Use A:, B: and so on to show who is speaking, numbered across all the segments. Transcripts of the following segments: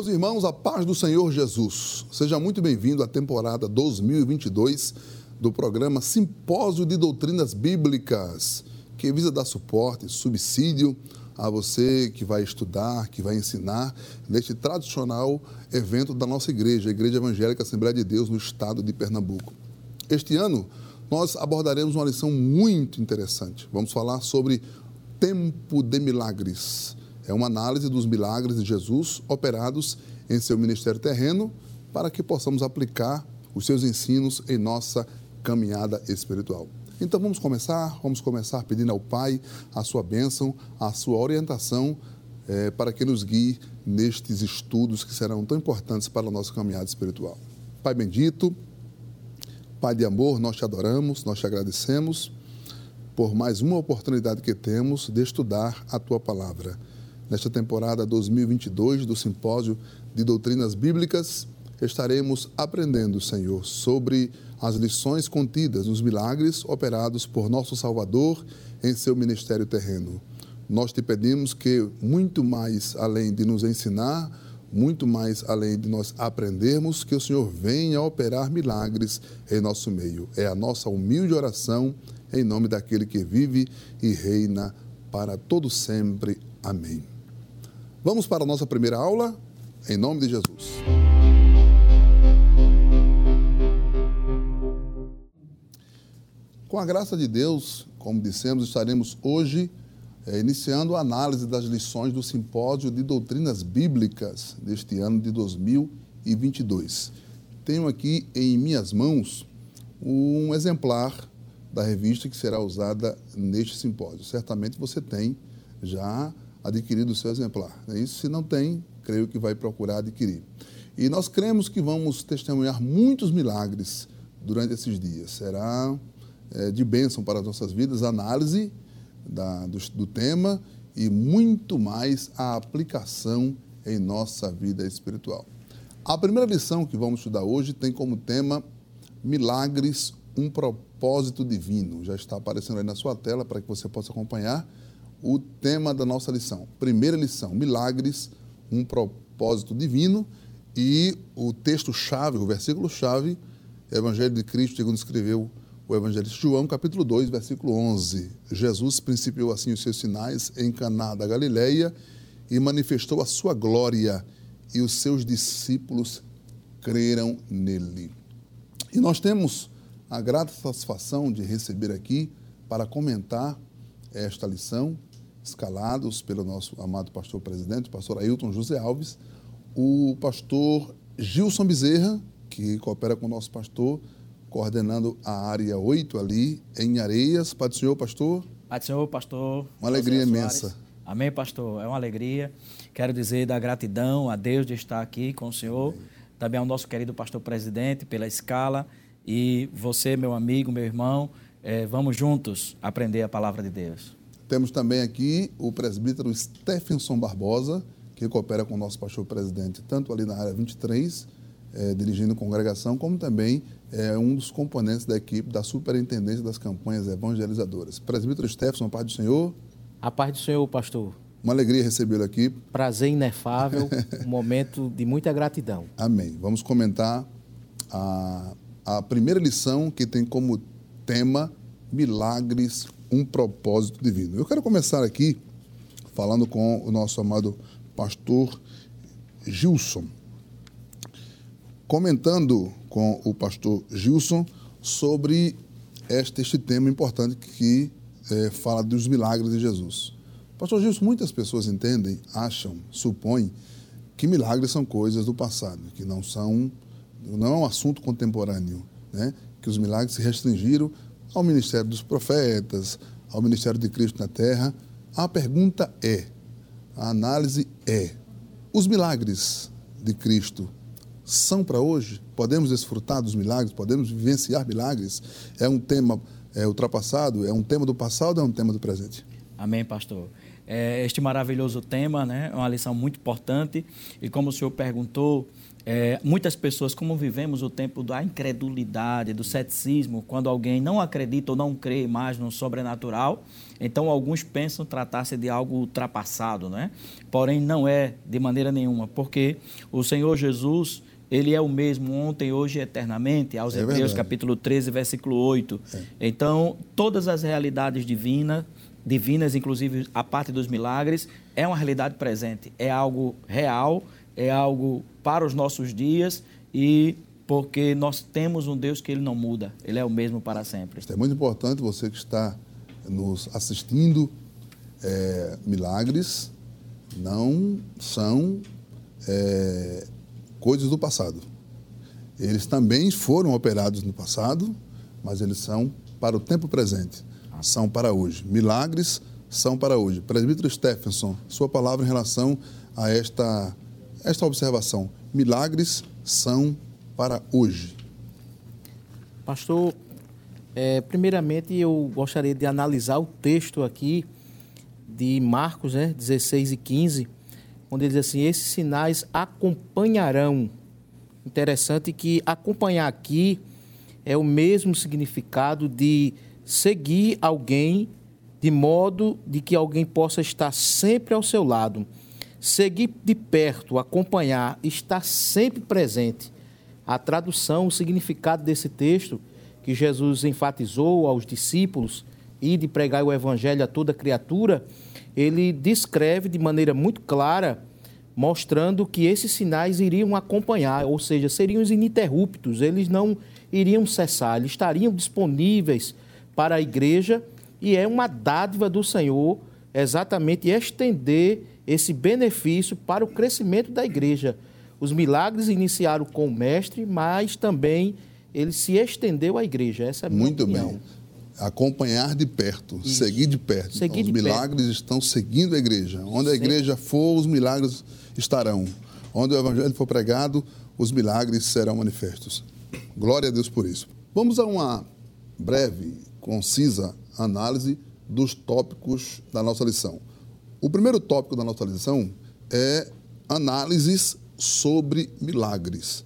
A: Meus irmãos, a paz do Senhor Jesus. Seja muito bem-vindo à temporada 2022 do programa Simpósio de Doutrinas Bíblicas, que visa dar suporte, subsídio a você que vai estudar, que vai ensinar neste tradicional evento da nossa igreja, a Igreja Evangélica Assembleia de Deus no estado de Pernambuco. Este ano, nós abordaremos uma lição muito interessante. Vamos falar sobre tempo de milagres. É uma análise dos milagres de Jesus operados em seu ministério terreno para que possamos aplicar os seus ensinos em nossa caminhada espiritual. Então vamos começar, vamos começar pedindo ao Pai a sua bênção, a sua orientação é, para que nos guie nestes estudos que serão tão importantes para a nossa caminhada espiritual. Pai bendito, Pai de amor, nós te adoramos, nós te agradecemos por mais uma oportunidade que temos de estudar a tua palavra nesta temporada 2022 do Simpósio de Doutrinas Bíblicas, estaremos aprendendo, Senhor, sobre as lições contidas nos milagres operados por nosso Salvador em seu ministério terreno. Nós te pedimos que, muito mais além de nos ensinar, muito mais além de nós aprendermos, que o Senhor venha operar milagres em nosso meio. É a nossa humilde oração, em nome daquele que vive e reina para todo sempre. Amém. Vamos para a nossa primeira aula, em nome de Jesus. Com a graça de Deus, como dissemos, estaremos hoje é, iniciando a análise das lições do Simpósio de Doutrinas Bíblicas deste ano de 2022. Tenho aqui em minhas mãos um exemplar da revista que será usada neste simpósio. Certamente você tem já adquirido o seu exemplar. É isso, se não tem, creio que vai procurar adquirir. E nós cremos que vamos testemunhar muitos milagres durante esses dias. Será é, de bênção para as nossas vidas a análise da, do, do tema e muito mais a aplicação em nossa vida espiritual. A primeira lição que vamos estudar hoje tem como tema Milagres, um propósito divino. Já está aparecendo aí na sua tela para que você possa acompanhar o tema da nossa lição. Primeira lição: milagres, um propósito divino. E o texto-chave, o versículo-chave, Evangelho de Cristo, segundo escreveu o evangelista João, capítulo 2, versículo 11. Jesus principiou assim os seus sinais em Caná da Galileia e manifestou a sua glória, e os seus discípulos creram nele. E nós temos a grata satisfação de receber aqui para comentar esta lição escalados pelo nosso amado pastor presidente, o pastor Ailton José Alves, o pastor Gilson Bezerra, que coopera com o nosso pastor, coordenando a área 8 ali em Areias. Pai do Senhor, pastor.
B: Pai do Senhor, pastor.
A: Uma alegria imensa.
B: Amém, pastor. É uma alegria. Quero dizer da gratidão a Deus de estar aqui com o senhor. Amém. Também ao nosso querido pastor presidente pela escala. E você, meu amigo, meu irmão, é, vamos juntos aprender a palavra de Deus.
A: Temos também aqui o presbítero Stephenson Barbosa, que coopera com o nosso pastor presidente, tanto ali na área 23, é, dirigindo congregação, como também é um dos componentes da equipe da superintendência das campanhas evangelizadoras. Presbítero Stephenson, a paz do Senhor.
C: A paz do Senhor, pastor.
A: Uma alegria recebê-lo aqui.
C: Prazer inefável, um momento de muita gratidão.
A: Amém. Vamos comentar a, a primeira lição que tem como tema milagres um propósito divino. Eu quero começar aqui falando com o nosso amado pastor Gilson, comentando com o pastor Gilson sobre este, este tema importante que é, fala dos milagres de Jesus. Pastor Gilson, muitas pessoas entendem, acham, supõem que milagres são coisas do passado, que não são, não é um assunto contemporâneo, né? que os milagres se restringiram ao ministério dos profetas, ao ministério de Cristo na terra. A pergunta é, a análise é: os milagres de Cristo são para hoje? Podemos desfrutar dos milagres? Podemos vivenciar milagres? É um tema é, ultrapassado? É um tema do passado é um tema do presente?
B: Amém, pastor. é, este maravilhoso tema, né? É uma lição muito importante. E como o senhor perguntou, é, muitas pessoas, como vivemos o tempo da incredulidade, do ceticismo, quando alguém não acredita ou não crê mais no sobrenatural, então alguns pensam tratar-se de algo ultrapassado, né? Porém, não é de maneira nenhuma, porque o Senhor Jesus, ele é o mesmo ontem, hoje e eternamente, aos é Hebreus capítulo 13, versículo 8. É. Então, todas as realidades divinas, divinas, inclusive a parte dos milagres, é uma realidade presente, é algo real, é algo para os nossos dias e porque nós temos um Deus que ele não muda, ele é o mesmo para sempre.
A: É muito importante você que está nos assistindo. É, milagres não são é, coisas do passado. Eles também foram operados no passado, mas eles são para o tempo presente, são para hoje. Milagres são para hoje. Presbítero Stephenson, sua palavra em relação a esta esta observação: milagres são para hoje.
C: Pastor, é, primeiramente eu gostaria de analisar o texto aqui de Marcos, né, 16 e 15, onde ele diz assim: esses sinais acompanharão. Interessante que acompanhar aqui é o mesmo significado de seguir alguém de modo de que alguém possa estar sempre ao seu lado. Seguir de perto, acompanhar, estar sempre presente. A tradução, o significado desse texto que Jesus enfatizou aos discípulos e de pregar o evangelho a toda criatura, ele descreve de maneira muito clara, mostrando que esses sinais iriam acompanhar, ou seja, seriam ininterruptos, eles não iriam cessar, eles estariam disponíveis para a igreja e é uma dádiva do Senhor exatamente estender esse benefício para o crescimento da igreja. Os milagres iniciaram com o mestre, mas também ele se estendeu à igreja. Essa é a minha
A: Muito
C: opinião.
A: bem. Acompanhar de perto, Isso. seguir de perto. Seguir então, os milagres perto. estão seguindo a igreja. Onde a igreja for, os milagres estarão. Onde o evangelho for pregado, os milagres serão manifestos. Glória a Deus por isso. Vamos a uma breve, concisa análise dos tópicos da nossa lição. O primeiro tópico da nossa lição é análises sobre milagres.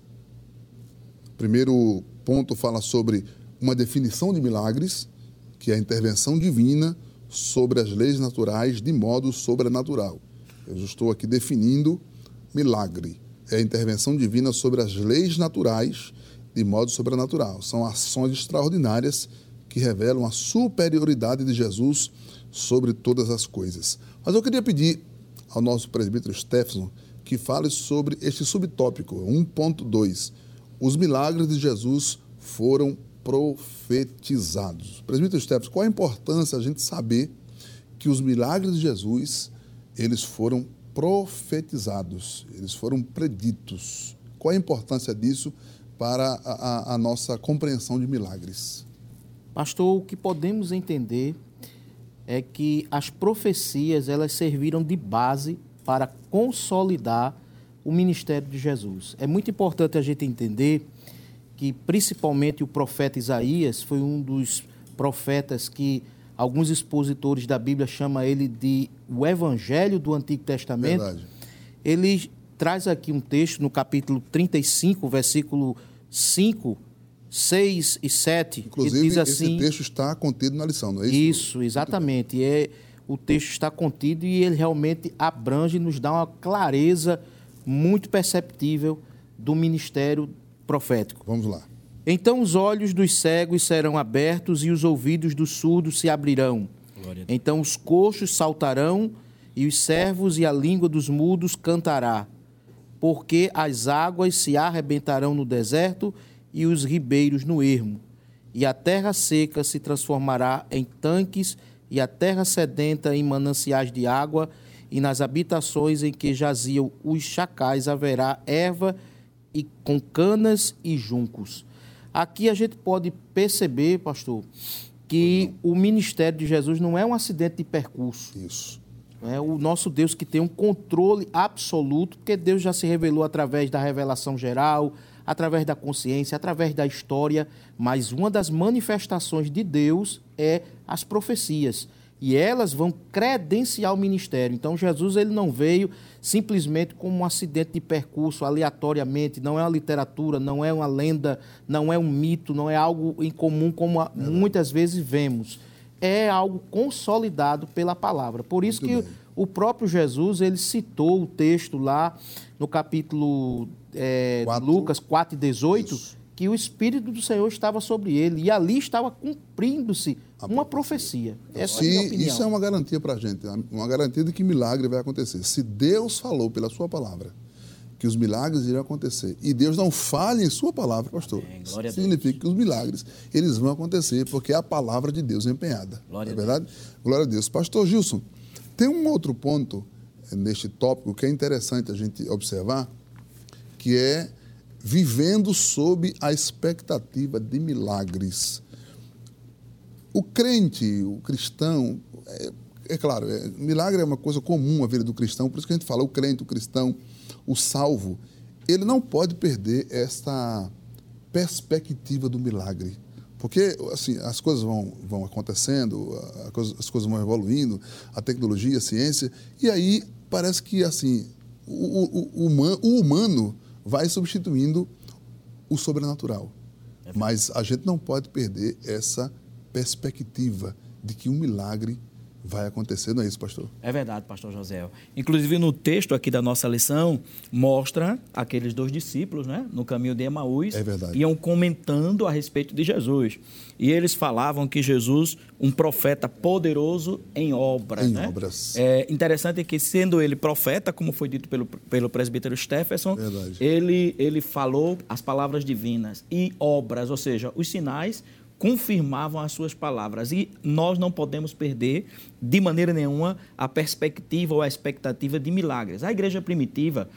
A: O primeiro ponto fala sobre uma definição de milagres, que é a intervenção divina sobre as leis naturais de modo sobrenatural. Eu estou aqui definindo milagre. É a intervenção divina sobre as leis naturais de modo sobrenatural. São ações extraordinárias que revelam a superioridade de Jesus sobre todas as coisas. Mas eu queria pedir ao nosso presbítero Stephenson que fale sobre este subtópico 1.2. Os milagres de Jesus foram profetizados. Presbítero Stephenson, qual a importância a gente saber que os milagres de Jesus, eles foram profetizados, eles foram preditos. Qual a importância disso para a, a, a nossa compreensão de milagres?
C: Pastor, o que podemos entender é que as profecias elas serviram de base para consolidar o ministério de Jesus. É muito importante a gente entender que principalmente o profeta Isaías foi um dos profetas que alguns expositores da Bíblia chamam ele de o evangelho do Antigo Testamento. Verdade. Ele traz aqui um texto no capítulo 35, versículo 5, 6 e 7.
A: Inclusive, diz assim, esse texto está contido na lição, não é isso?
C: Isso, exatamente. É, o texto está contido e ele realmente abrange e nos dá uma clareza muito perceptível do ministério profético.
A: Vamos lá.
C: Então os olhos dos cegos serão abertos e os ouvidos dos surdos se abrirão. Então os coxos saltarão e os servos e a língua dos mudos cantará. Porque as águas se arrebentarão no deserto e os ribeiros no ermo. E a terra seca se transformará em tanques, e a terra sedenta em mananciais de água, e nas habitações em que jaziam os chacais haverá erva e com canas e juncos. Aqui a gente pode perceber, pastor, que o ministério de Jesus não é um acidente de percurso.
A: Isso.
C: É o nosso Deus que tem um controle absoluto, porque Deus já se revelou através da revelação geral, através da consciência, através da história, mas uma das manifestações de Deus é as profecias. e elas vão credenciar o ministério. Então Jesus ele não veio simplesmente como um acidente de percurso aleatoriamente, não é uma literatura, não é uma lenda, não é um mito, não é algo em comum como a, muitas vezes vemos. É algo consolidado pela palavra. Por isso Muito que bem. o próprio Jesus ele citou o texto lá no capítulo é, Lucas 4 e 18, Isso. que o Espírito do Senhor estava sobre ele e ali estava cumprindo-se uma profecia.
A: Essa Se, é a minha opinião. Isso é uma garantia para a gente, uma garantia de que milagre vai acontecer. Se Deus falou pela sua palavra que os milagres irão acontecer e Deus não fale em sua palavra, pastor, Amém. significa que os milagres eles vão acontecer porque é a palavra de Deus empenhada. Glória é verdade? Glória a Deus. Pastor Gilson, tem um outro ponto eh, neste tópico que é interessante a gente observar, que é vivendo sob a expectativa de milagres. O crente, o cristão, é, é claro, é, milagre é uma coisa comum na vida do cristão, por isso que a gente fala o crente, o cristão, o salvo, ele não pode perder esta perspectiva do milagre. Porque assim, as coisas vão, vão acontecendo, as coisas vão evoluindo, a tecnologia, a ciência, e aí parece que assim o, o, o, o humano vai substituindo o sobrenatural. É Mas a gente não pode perder essa perspectiva de que um milagre vai acontecer, não é isso, pastor?
B: É verdade, pastor José. Inclusive, no texto aqui da nossa lição, mostra aqueles dois discípulos, né, no caminho de Emaús,
A: é verdade.
B: iam comentando a respeito de Jesus. E eles falavam que Jesus, um profeta poderoso em obras.
A: Em
B: né?
A: obras.
B: É interessante que, sendo ele profeta, como foi dito pelo, pelo presbítero Stephenson, ele, ele falou as palavras divinas e obras, ou seja, os sinais confirmavam as suas palavras. E nós não podemos perder, de maneira nenhuma, a perspectiva ou a expectativa de milagres. A igreja primitiva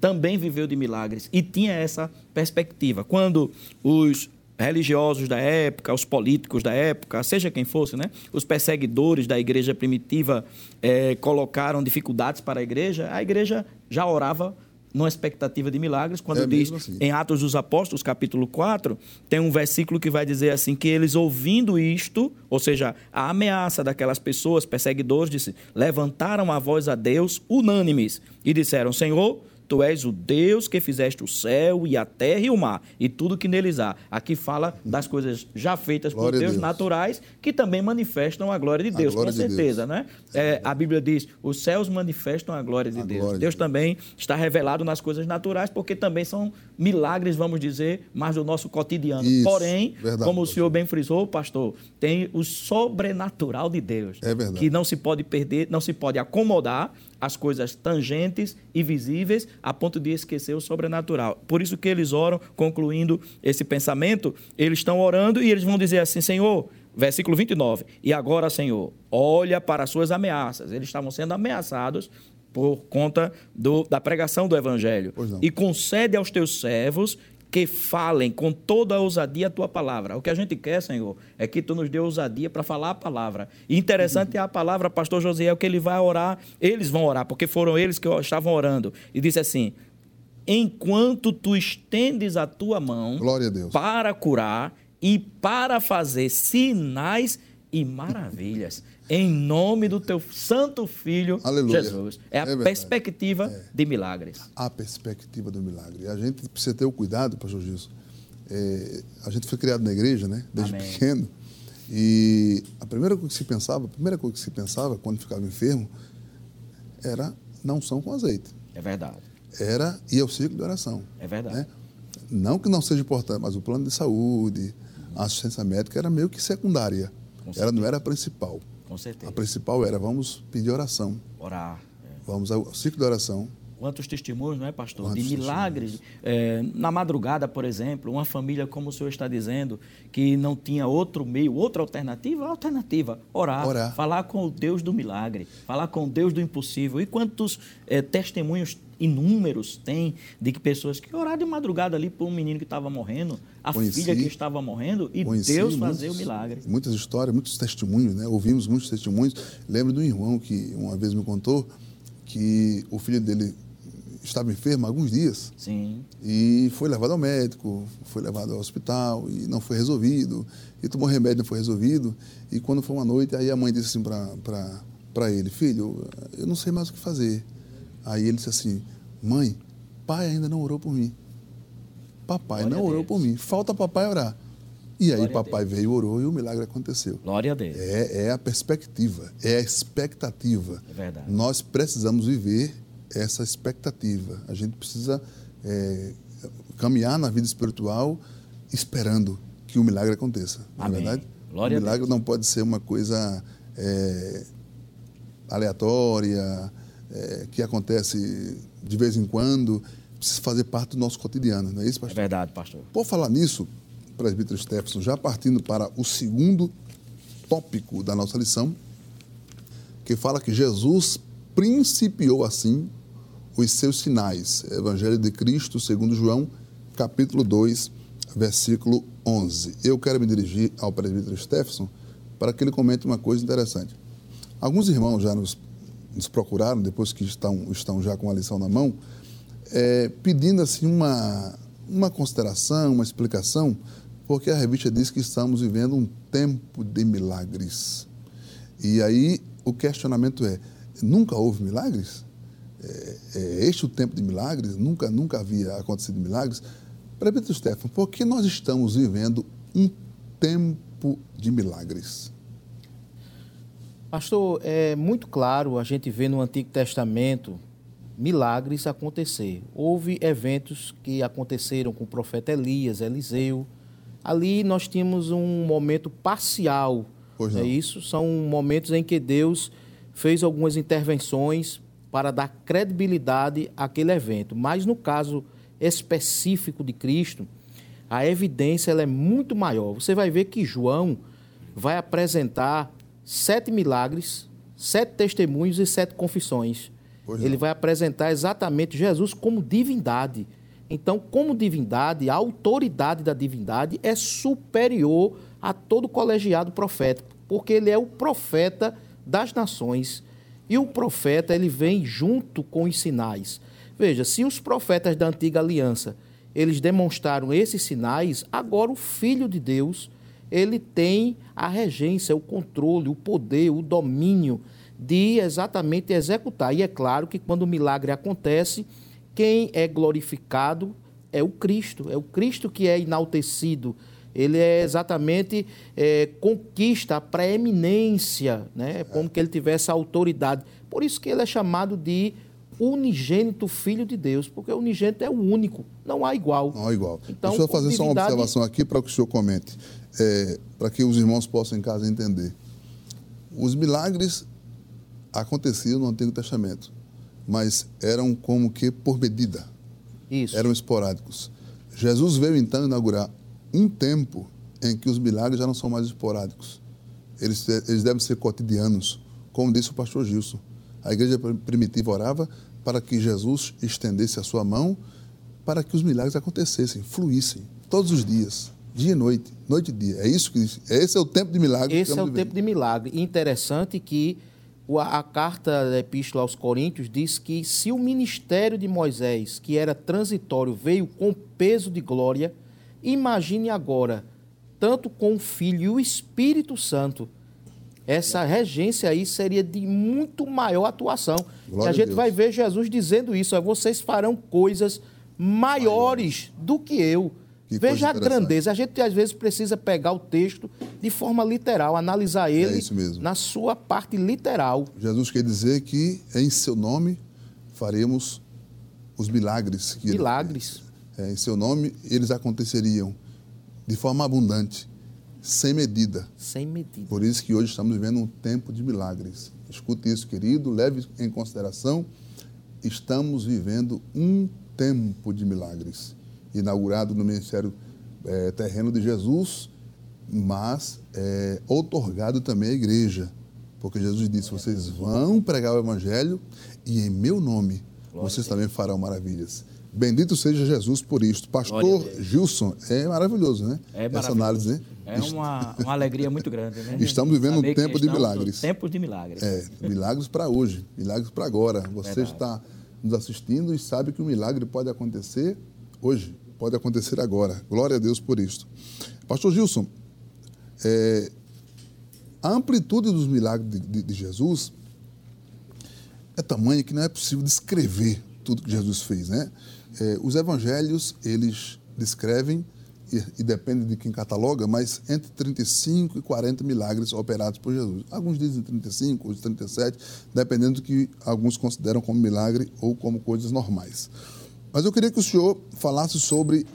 B: também viveu de milagres e tinha essa perspectiva. Quando os religiosos da época, os políticos da época, seja quem fosse, né? os perseguidores da igreja primitiva é, colocaram dificuldades para a igreja, a igreja já orava numa expectativa de milagres, quando é diz assim. em Atos dos Apóstolos, capítulo 4, tem um versículo que vai dizer assim: que eles ouvindo isto, ou seja, a ameaça daquelas pessoas, perseguidores, disse, levantaram a voz a Deus unânimes e disseram: Senhor Tu és o Deus que fizeste o céu e a terra e o mar e tudo que neles há. Aqui fala das coisas já feitas glória por Deus, Deus, naturais que também manifestam a glória de Deus, glória com certeza, Deus. né? É, a Bíblia diz: os céus manifestam a glória de a Deus. Glória Deus de também está revelado nas coisas naturais porque também são milagres, vamos dizer, mais do nosso cotidiano. Isso, Porém, verdade, como o senhor bem frisou, pastor, tem o sobrenatural de Deus,
A: é verdade.
B: que não se pode perder, não se pode acomodar as coisas tangentes e visíveis a ponto de esquecer o sobrenatural. Por isso que eles oram, concluindo esse pensamento, eles estão orando e eles vão dizer assim: Senhor, versículo 29, e agora, Senhor, olha para as suas ameaças. Eles estavam sendo ameaçados por conta do, da pregação do evangelho. E concede aos teus servos que falem com toda a ousadia a tua palavra. O que a gente quer, Senhor, é que tu nos dê ousadia para falar a palavra. E interessante é a palavra, pastor Josiel, que ele vai orar, eles vão orar, porque foram eles que estavam orando. E disse assim: enquanto tu estendes a tua mão
A: a
B: para curar e para fazer sinais e maravilhas em nome do teu santo filho Aleluia. Jesus. É a é perspectiva é. de milagres.
A: A perspectiva do milagre. A gente precisa ter o cuidado, pastor Gilson. É, a gente foi criado na igreja, né? Desde Amém. pequeno. E a primeira coisa que se pensava, a primeira coisa que se pensava quando ficava enfermo era não são com azeite.
B: É verdade.
A: Era ir ao ciclo de oração.
B: É verdade. Né?
A: Não que não seja importante, mas o plano de saúde, a assistência médica era meio que secundária. Ela não era a principal.
B: Com certeza.
A: A principal era vamos pedir oração.
B: Orar.
A: É. Vamos ao ciclo de oração.
B: Quantos testemunhos, não é, pastor? Quantos de milagres. É, na madrugada, por exemplo, uma família, como o senhor está dizendo, que não tinha outro meio, outra alternativa, alternativa, orar, orar. falar com o Deus do milagre, falar com o Deus do impossível. E quantos é, testemunhos inúmeros tem de que pessoas que oraram de madrugada ali por um menino que estava morrendo, a conheci, filha que estava morrendo e Deus muitos, fazer o milagre.
A: Muitas histórias, muitos testemunhos, né? Ouvimos muitos testemunhos. Lembro de um irmão que uma vez me contou que o filho dele estava enfermo há alguns dias.
B: Sim.
A: E foi levado ao médico, foi levado ao hospital e não foi resolvido. E tomou remédio, não foi resolvido. E quando foi uma noite, aí a mãe disse assim para ele: Filho, eu não sei mais o que fazer. Aí ele disse assim: Mãe, pai ainda não orou por mim. Papai Glória não orou por mim. Falta papai orar. E aí Glória papai veio, orou e o milagre aconteceu.
B: Glória a Deus.
A: É, é a perspectiva, é a expectativa.
B: É verdade.
A: Nós precisamos viver essa expectativa. A gente precisa é, caminhar na vida espiritual esperando que o milagre aconteça. Amém. Não é verdade?
B: Glória
A: o milagre não pode ser uma coisa é, aleatória, é, que acontece de vez em quando, precisa fazer parte do nosso cotidiano, não é isso, pastor?
B: É verdade, pastor.
A: Por falar nisso, presbítero Stephenson, já partindo para o segundo tópico da nossa lição, que fala que Jesus principiou assim os seus sinais. Evangelho de Cristo, segundo João, capítulo 2, versículo 11. Eu quero me dirigir ao presbítero Stephenson para que ele comente uma coisa interessante. Alguns irmãos já nos, nos procuraram, depois que estão, estão já com a lição na mão, é, pedindo assim uma, uma consideração, uma explicação, porque a revista diz que estamos vivendo um tempo de milagres. E aí o questionamento é: nunca houve milagres? É, é este o tempo de milagres? Nunca, nunca havia acontecido milagres? Prefeito Stefano, por que nós estamos vivendo um tempo de milagres?
C: Pastor, é muito claro a gente vê no Antigo Testamento milagres acontecer. Houve eventos que aconteceram com o profeta Elias, Eliseu. Ali nós tínhamos um momento parcial.
A: Pois
C: é isso? São momentos em que Deus fez algumas intervenções para dar credibilidade àquele evento. Mas no caso específico de Cristo, a evidência ela é muito maior. Você vai ver que João vai apresentar sete milagres, sete testemunhos e sete confissões. Pois Ele não. vai apresentar exatamente Jesus como divindade. Então, como divindade, a autoridade da divindade é superior a todo colegiado profético, porque ele é o profeta das nações. E o profeta, ele vem junto com os sinais. Veja, se os profetas da antiga aliança, eles demonstraram esses sinais, agora o Filho de Deus, ele tem a regência, o controle, o poder, o domínio de exatamente executar. E é claro que quando o milagre acontece, quem é glorificado é o Cristo, é o Cristo que é enaltecido. Ele é exatamente é, conquista a preeminência, né? É como que ele tivesse autoridade. Por isso que ele é chamado de unigênito Filho de Deus, porque o unigênito é o único, não há igual.
A: Não há igual. Então, Deixa eu fazer só uma observação aqui para que o senhor comente, é, para que os irmãos possam em casa entender. Os milagres aconteciam no Antigo Testamento, mas eram como que por medida.
C: Isso.
A: Eram esporádicos. Jesus veio então inaugurar um tempo em que os milagres já não são mais esporádicos. Eles, eles devem ser cotidianos, como disse o pastor Gilson. A igreja primitiva orava para que Jesus estendesse a sua mão para que os milagres acontecessem, fluíssem, todos os dias, dia e noite, noite e dia. É isso que esse é o tempo de milagre.
C: Esse é o tempo de milagre. Interessante que a carta da Epístola aos Coríntios diz que se o ministério de Moisés, que era transitório, veio com peso de glória, imagine agora, tanto com o Filho e o Espírito Santo, essa regência aí seria de muito maior atuação. Glória e a gente vai ver Jesus dizendo isso: vocês farão coisas maiores do que eu. Que Veja a grandeza. A gente às vezes precisa pegar o texto de forma literal, analisar ele
A: é
C: na sua parte literal.
A: Jesus quer dizer que em seu nome faremos os milagres.
C: milagres.
A: É, em seu nome eles aconteceriam de forma abundante sem medida.
C: Sem medida.
A: Por isso que hoje estamos vivendo um tempo de milagres. Escute isso, querido, leve em consideração. Estamos vivendo um tempo de milagres, inaugurado no ministério é, terreno de Jesus, mas é, otorgado também à igreja. Porque Jesus disse: vocês vão pregar o evangelho e em meu nome vocês também farão maravilhas. Bendito seja Jesus por isto. Pastor Gilson, é maravilhoso, né?
B: É maravilhoso.
A: Essa análise, né?
B: É uma, uma alegria muito grande, né?
A: Estamos vivendo um tempo de milagres.
B: Tempos de milagres.
A: É, milagres para hoje, milagres para agora. Você Verdade. está nos assistindo e sabe que o milagre pode acontecer hoje, pode acontecer agora. Glória a Deus por isso. Pastor Gilson, é, a amplitude dos milagres de, de, de Jesus é tamanha que não é possível descrever tudo que Jesus fez, né? É, os evangelhos, eles descrevem, e, e, depende de quem cataloga, mas entre 35 e 40 milagres operados por Jesus. Alguns dizem 35, outros 37, dependendo do que alguns consideram como milagre ou como coisas normais. Mas eu queria que o senhor falasse sobre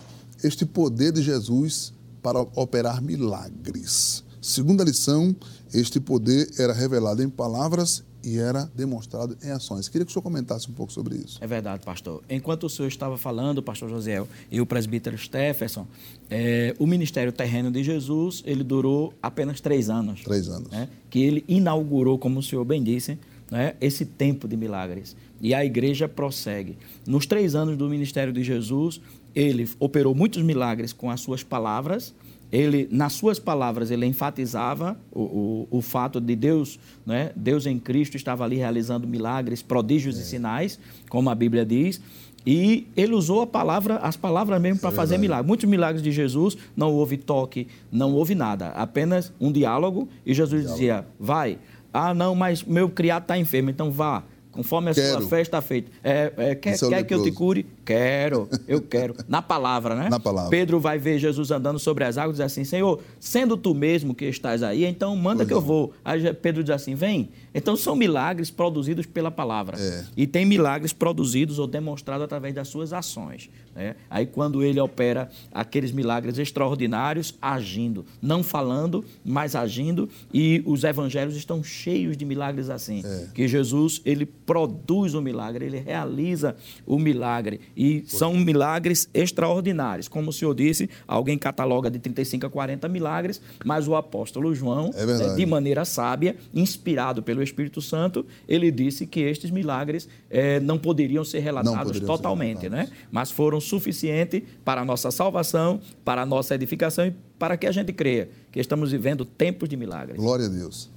A: este poder de Jesus para operar milagres. Segunda lição, este poder era revelado em palavras e era demonstrado em ações. Queria que o senhor comentasse um pouco sobre isso.
B: É verdade, pastor. Enquanto o senhor estava falando, pastor Josiel e o presbítero Stephenson, é, o ministério terreno de Jesus, ele durou apenas três anos.
A: Três anos.
B: Né? Que ele inaugurou, como o senhor bem disse, né, esse tempo de milagres. E a igreja prossegue. Nos três anos do ministério de Jesus, ele operou muitos milagres com as suas palavras, ele, nas suas palavras, ele enfatizava o, o, o fato de Deus, né? Deus em Cristo estava ali realizando milagres, prodígios é. e sinais, como a Bíblia diz. E ele usou a palavra, as palavras mesmo para é fazer milagres. Muitos milagres de Jesus, não houve toque, não houve nada. Apenas um diálogo. E Jesus diálogo. dizia: Vai. Ah, não, mas meu criado está enfermo, então vá. Conforme a Quero. sua fé está feita. É, é, quer, é quer que eu te cure? Quero, eu quero. Na palavra, né?
A: Na palavra.
B: Pedro vai ver Jesus andando sobre as águas e diz assim: Senhor, sendo tu mesmo que estás aí, então manda pois que eu vou. Aí Pedro diz assim: Vem. Então são milagres produzidos pela palavra. É. E tem milagres produzidos ou demonstrados através das suas ações. Né? Aí quando ele opera aqueles milagres extraordinários, agindo, não falando, mas agindo, e os evangelhos estão cheios de milagres assim. É. Que Jesus, ele produz o milagre, ele realiza o milagre. E são milagres extraordinários. Como o senhor disse, alguém cataloga de 35 a 40 milagres, mas o apóstolo João, é né, de maneira sábia, inspirado pelo Espírito Santo, ele disse que estes milagres eh, não poderiam ser relatados poderiam totalmente, ser relatados. né? mas foram suficientes para a nossa salvação, para a nossa edificação e para que a gente creia que estamos vivendo tempos de milagres.
A: Glória a Deus.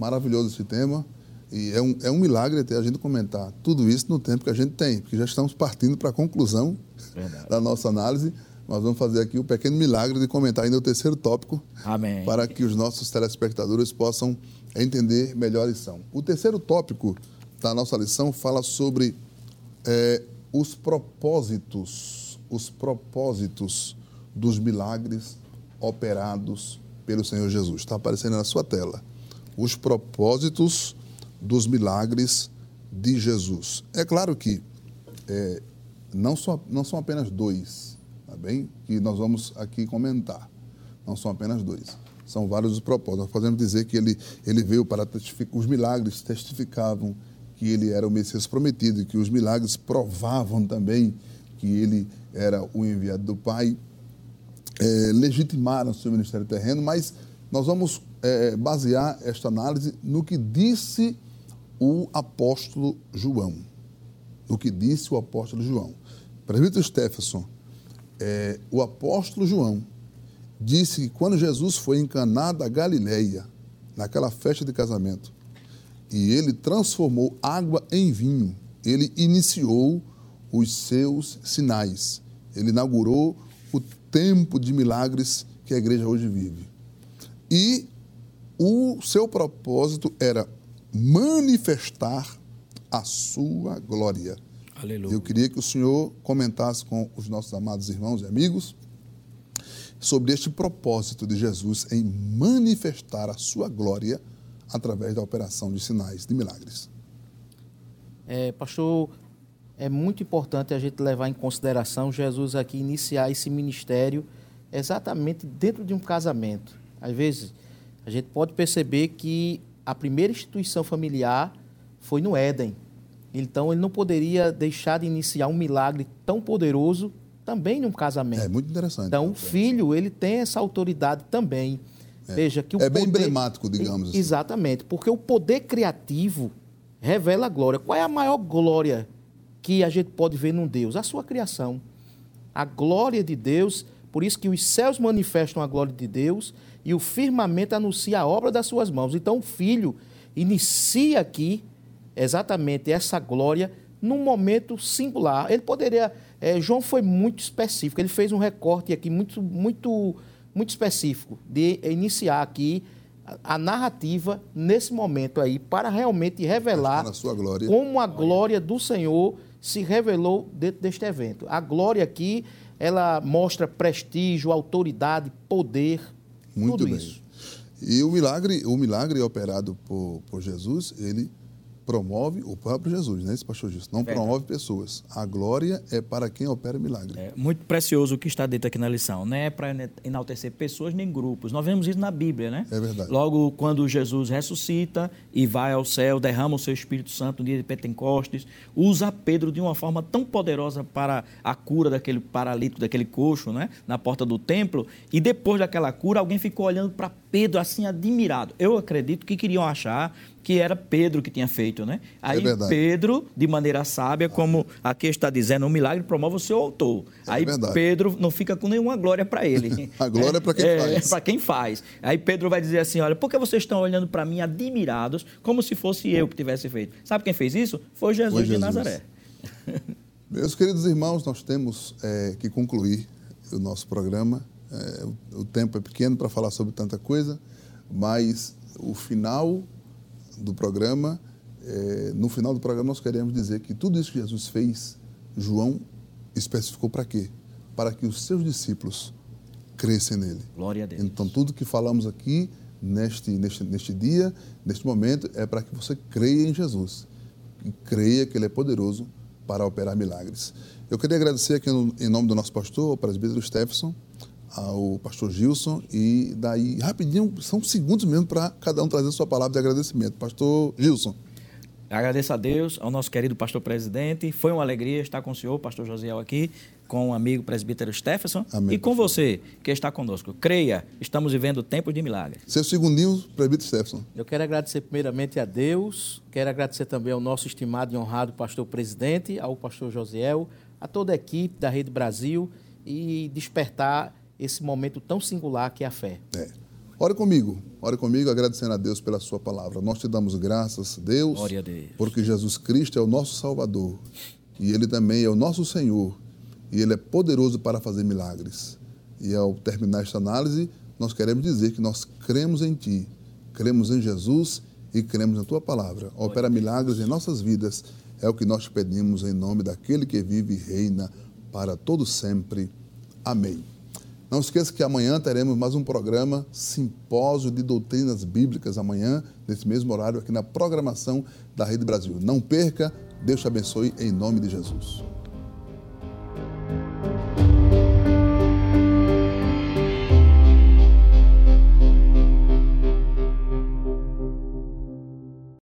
A: Maravilhoso esse tema. E é um, é um milagre até a gente comentar tudo isso no tempo que a gente tem, porque já estamos partindo para a conclusão Verdade. da nossa análise. Nós vamos fazer aqui o pequeno milagre de comentar ainda o terceiro tópico,
B: Amém.
A: para que os nossos telespectadores possam entender melhor a lição. O terceiro tópico da nossa lição fala sobre é, os propósitos, os propósitos dos milagres operados pelo Senhor Jesus. Está aparecendo na sua tela. Os propósitos dos milagres de Jesus. É claro que é, não, são, não são apenas dois, tá bem? Que nós vamos aqui comentar. Não são apenas dois. São vários os propósitos. Nós podemos dizer que ele, ele veio para testificar, os milagres testificavam que ele era o Messias prometido, que os milagres provavam também que ele era o enviado do Pai, é, legitimaram seu ministério terreno, mas nós vamos é, basear esta análise no que disse o apóstolo João. No que disse o apóstolo João. Presbítero Stephenson, é, o apóstolo João disse que quando Jesus foi encanado a Galileia, naquela festa de casamento, e ele transformou água em vinho, ele iniciou os seus sinais. Ele inaugurou o tempo de milagres que a igreja hoje vive. E o seu propósito era manifestar a sua glória.
B: Aleluia.
A: Eu queria que o senhor comentasse com os nossos amados irmãos e amigos sobre este propósito de Jesus em manifestar a sua glória através da operação de sinais, de milagres.
C: É, pastor, é muito importante a gente levar em consideração Jesus aqui iniciar esse ministério exatamente dentro de um casamento. Às vezes, a gente pode perceber que a primeira instituição familiar foi no Éden. Então, ele não poderia deixar de iniciar um milagre tão poderoso também num casamento.
A: É muito interessante.
C: Então, o filho, ele tem essa autoridade também.
A: É.
C: Veja que o
A: É bem emblemático, digamos assim.
C: Exatamente, porque o poder criativo revela a glória. Qual é a maior glória que a gente pode ver num Deus? A sua criação. A glória de Deus, por isso que os céus manifestam a glória de Deus e o firmamento anuncia a obra das suas mãos. Então o filho inicia aqui exatamente essa glória num momento singular. Ele poderia. É, João foi muito específico, ele fez um recorte aqui muito, muito, muito específico de iniciar aqui a, a narrativa nesse momento aí, para realmente revelar como a glória do Senhor se revelou dentro deste evento. A glória aqui, ela mostra prestígio, autoridade, poder,
A: muito
C: tudo
A: bem.
C: isso.
A: E o milagre, o milagre operado por, por Jesus, ele promove o próprio Jesus, né, esse pastor Gilson? Não é promove pessoas. A glória é para quem opera milagre.
B: É muito precioso o que está dito aqui na lição. Não é para enaltecer pessoas nem grupos. Nós vemos isso na Bíblia, né?
A: É verdade.
B: Logo, quando Jesus ressuscita e vai ao céu, derrama o seu Espírito Santo no dia de Pentecostes, usa Pedro de uma forma tão poderosa para a cura daquele paralítico, daquele coxo, né? Na porta do templo. E depois daquela cura, alguém ficou olhando para Pedro assim, admirado. Eu acredito que queriam achar que era Pedro que tinha feito, né? É Aí é Pedro, de maneira sábia, como aqui está dizendo, um milagre promove o seu autor. É Aí verdade. Pedro não fica com nenhuma glória para ele.
A: a glória é para quem é, faz.
B: É para quem faz. Aí Pedro vai dizer assim, olha, por que vocês estão olhando para mim admirados, como se fosse eu que tivesse feito? Sabe quem fez isso? Foi Jesus, Foi Jesus. de Nazaré.
A: Meus queridos irmãos, nós temos é, que concluir o nosso programa. É, o tempo é pequeno para falar sobre tanta coisa, mas o final do programa, é, no final do programa, nós queremos dizer que tudo isso que Jesus fez, João especificou para quê? Para que os seus discípulos crescem nele.
B: Glória a Deus.
A: Então, tudo que falamos aqui neste, neste, neste dia, neste momento, é para que você creia em Jesus e creia que Ele é poderoso para operar milagres. Eu queria agradecer aqui no, em nome do nosso pastor, o presbítero Stephenson, ao pastor Gilson e daí, rapidinho, são segundos mesmo para cada um trazer sua palavra de agradecimento. Pastor Gilson.
B: Agradeço a Deus, ao nosso querido pastor presidente. Foi uma alegria estar com o senhor, pastor Josiel, aqui, com o amigo presbítero Stephenson Amém, e com pastor. você que está conosco. Creia, estamos vivendo tempos de milagre.
A: Seu segundinho, presbítero Stephenson.
C: Eu quero agradecer primeiramente a Deus, quero agradecer também ao nosso estimado e honrado pastor presidente, ao pastor Josiel, a toda a equipe da Rede Brasil e despertar esse momento tão singular que é a fé.
A: É. Ore comigo, ore comigo agradecendo a Deus pela sua palavra. Nós te damos graças, Deus,
B: Glória a Deus,
A: porque Jesus Cristo é o nosso Salvador e Ele também é o nosso Senhor e Ele é poderoso para fazer milagres. E ao terminar esta análise, nós queremos dizer que nós cremos em Ti, cremos em Jesus e cremos na Tua palavra. Opera milagres em nossas vidas, é o que nós pedimos em nome daquele que vive e reina para todo sempre. Amém. Não esqueça que amanhã teremos mais um programa Simpósio de Doutrinas Bíblicas, amanhã, nesse mesmo horário, aqui na programação da Rede Brasil. Não perca, Deus te abençoe em nome de Jesus.